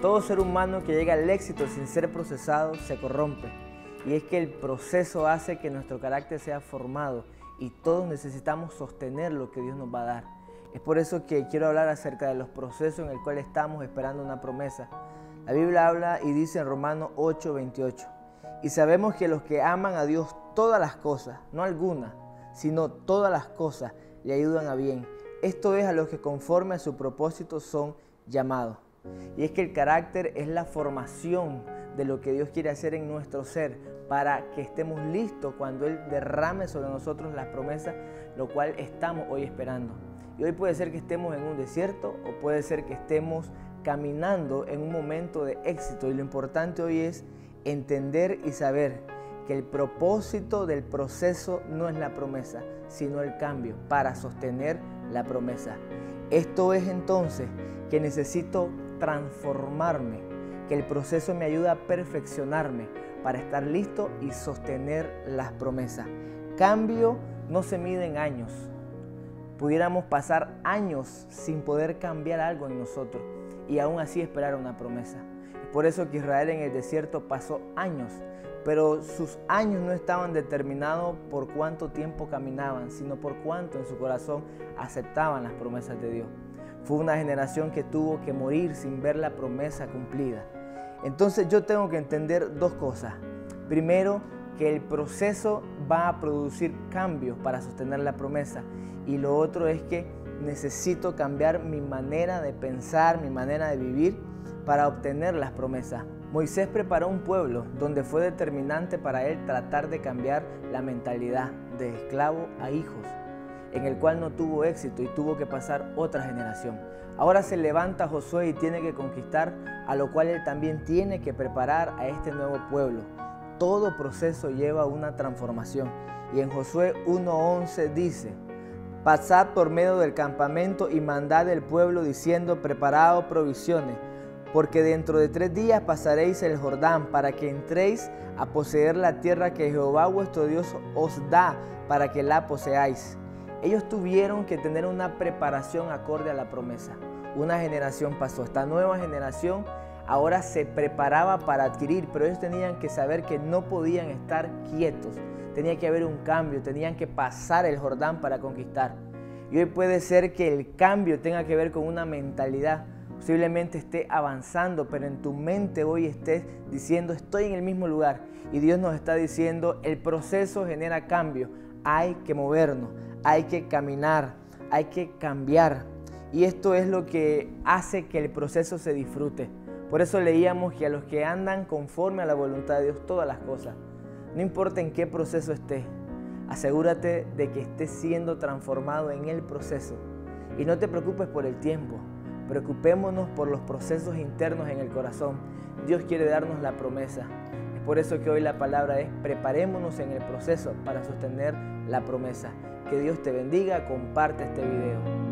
todo ser humano que llega al éxito sin ser procesado se corrompe. Y es que el proceso hace que nuestro carácter sea formado y todos necesitamos sostener lo que Dios nos va a dar. Es por eso que quiero hablar acerca de los procesos en el cual estamos esperando una promesa. La Biblia habla y dice en Romanos 8, 28, y sabemos que los que aman a Dios todas las cosas, no algunas, sino todas las cosas, le ayudan a bien. Esto es a los que conforme a su propósito son llamados. Y es que el carácter es la formación de lo que Dios quiere hacer en nuestro ser para que estemos listos cuando Él derrame sobre nosotros las promesas, lo cual estamos hoy esperando. Y hoy puede ser que estemos en un desierto o puede ser que estemos caminando en un momento de éxito. Y lo importante hoy es entender y saber que el propósito del proceso no es la promesa, sino el cambio para sostener la promesa. Esto es entonces que necesito transformarme, que el proceso me ayuda a perfeccionarme para estar listo y sostener las promesas. Cambio no se mide en años. Pudiéramos pasar años sin poder cambiar algo en nosotros y aún así esperar una promesa. Es por eso que Israel en el desierto pasó años, pero sus años no estaban determinados por cuánto tiempo caminaban, sino por cuánto en su corazón aceptaban las promesas de Dios. Fue una generación que tuvo que morir sin ver la promesa cumplida. Entonces yo tengo que entender dos cosas. Primero, que el proceso va a producir cambios para sostener la promesa. Y lo otro es que necesito cambiar mi manera de pensar, mi manera de vivir para obtener las promesas. Moisés preparó un pueblo donde fue determinante para él tratar de cambiar la mentalidad de esclavo a hijos en el cual no tuvo éxito y tuvo que pasar otra generación. Ahora se levanta Josué y tiene que conquistar, a lo cual él también tiene que preparar a este nuevo pueblo. Todo proceso lleva una transformación. Y en Josué 1.11 dice, Pasad por medio del campamento y mandad al pueblo diciendo, preparado provisiones, porque dentro de tres días pasaréis el Jordán para que entréis a poseer la tierra que Jehová vuestro Dios os da para que la poseáis. Ellos tuvieron que tener una preparación acorde a la promesa. Una generación pasó, esta nueva generación ahora se preparaba para adquirir, pero ellos tenían que saber que no podían estar quietos. Tenía que haber un cambio, tenían que pasar el Jordán para conquistar. Y hoy puede ser que el cambio tenga que ver con una mentalidad. Posiblemente esté avanzando, pero en tu mente hoy estés diciendo estoy en el mismo lugar. Y Dios nos está diciendo el proceso genera cambio. Hay que movernos, hay que caminar, hay que cambiar. Y esto es lo que hace que el proceso se disfrute. Por eso leíamos que a los que andan conforme a la voluntad de Dios todas las cosas, no importa en qué proceso estés, asegúrate de que estés siendo transformado en el proceso. Y no te preocupes por el tiempo, preocupémonos por los procesos internos en el corazón. Dios quiere darnos la promesa. Por eso que hoy la palabra es preparémonos en el proceso para sostener la promesa. Que Dios te bendiga, comparte este video.